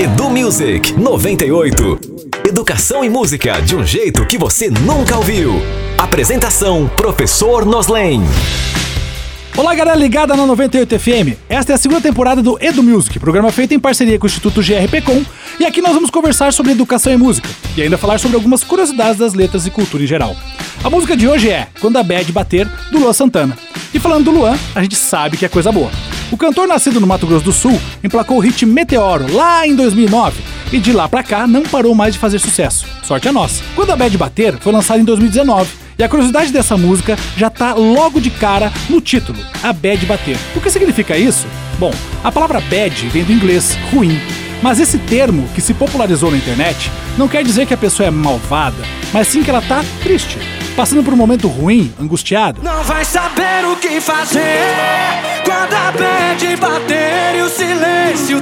Edu Music 98. Educação e música de um jeito que você nunca ouviu. Apresentação: Professor Noslen. Olá, galera ligada na 98 FM. Esta é a segunda temporada do Edu Music, programa feito em parceria com o Instituto GRPcom, e aqui nós vamos conversar sobre educação e música, e ainda falar sobre algumas curiosidades das letras e cultura em geral. A música de hoje é Quando a Bad Bater, do Luan Santana. E falando do Luan, a gente sabe que é coisa boa. O cantor nascido no Mato Grosso do Sul emplacou o hit Meteoro lá em 2009 e de lá pra cá não parou mais de fazer sucesso. Sorte a nossa. Quando a Bad Bater foi lançado em 2019 e a curiosidade dessa música já tá logo de cara no título, a Bad Bater. O que significa isso? Bom, a palavra bad vem do inglês ruim, mas esse termo que se popularizou na internet não quer dizer que a pessoa é malvada, mas sim que ela tá triste, passando por um momento ruim, angustiada. Não vai saber o que fazer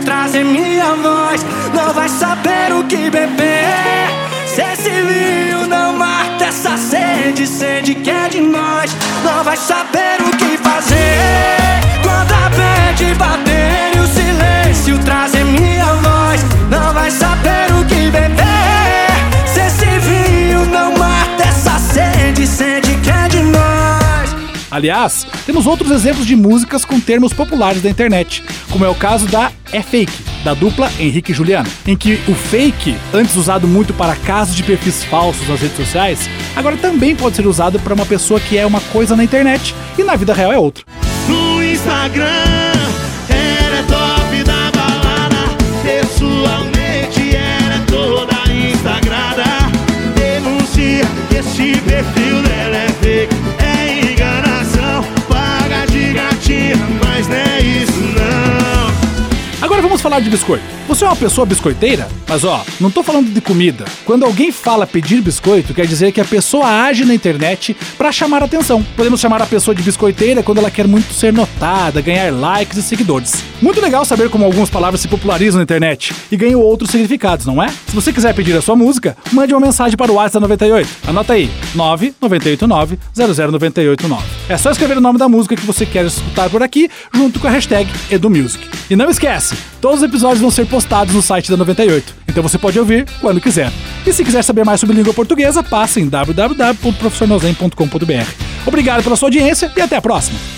trazer minha voz. Não vai saber o que beber se esse vinho não mata essa sede, sede que é de nós. Não vai saber o que fazer quando a bad bater e o silêncio trazer minha voz. Não vai saber o que beber se esse vinho não mata essa sede, sede que é de nós. Aliás, temos outros exemplos de músicas com termos populares da internet, como é o caso da É Fake, da dupla Henrique e Juliano, em que o fake, antes usado muito para casos de perfis falsos nas redes sociais, agora também pode ser usado para uma pessoa que é uma coisa na internet e na vida real é outra. No Instagram, falar de biscoito. Você é uma pessoa biscoiteira? Mas ó, não tô falando de comida. Quando alguém fala pedir biscoito, quer dizer que a pessoa age na internet pra chamar atenção. Podemos chamar a pessoa de biscoiteira quando ela quer muito ser notada, ganhar likes e seguidores. Muito legal saber como algumas palavras se popularizam na internet e ganham outros significados, não é? Se você quiser pedir a sua música, mande uma mensagem para o WhatsApp da 98. Anota aí, 998900989. É só escrever o nome da música que você quer escutar por aqui, junto com a hashtag EduMusic. E não esquece, todos os episódios vão ser postados no site da 98, então você pode ouvir quando quiser. E se quiser saber mais sobre língua portuguesa, passe em www.professornozen.com.br. Obrigado pela sua audiência e até a próxima!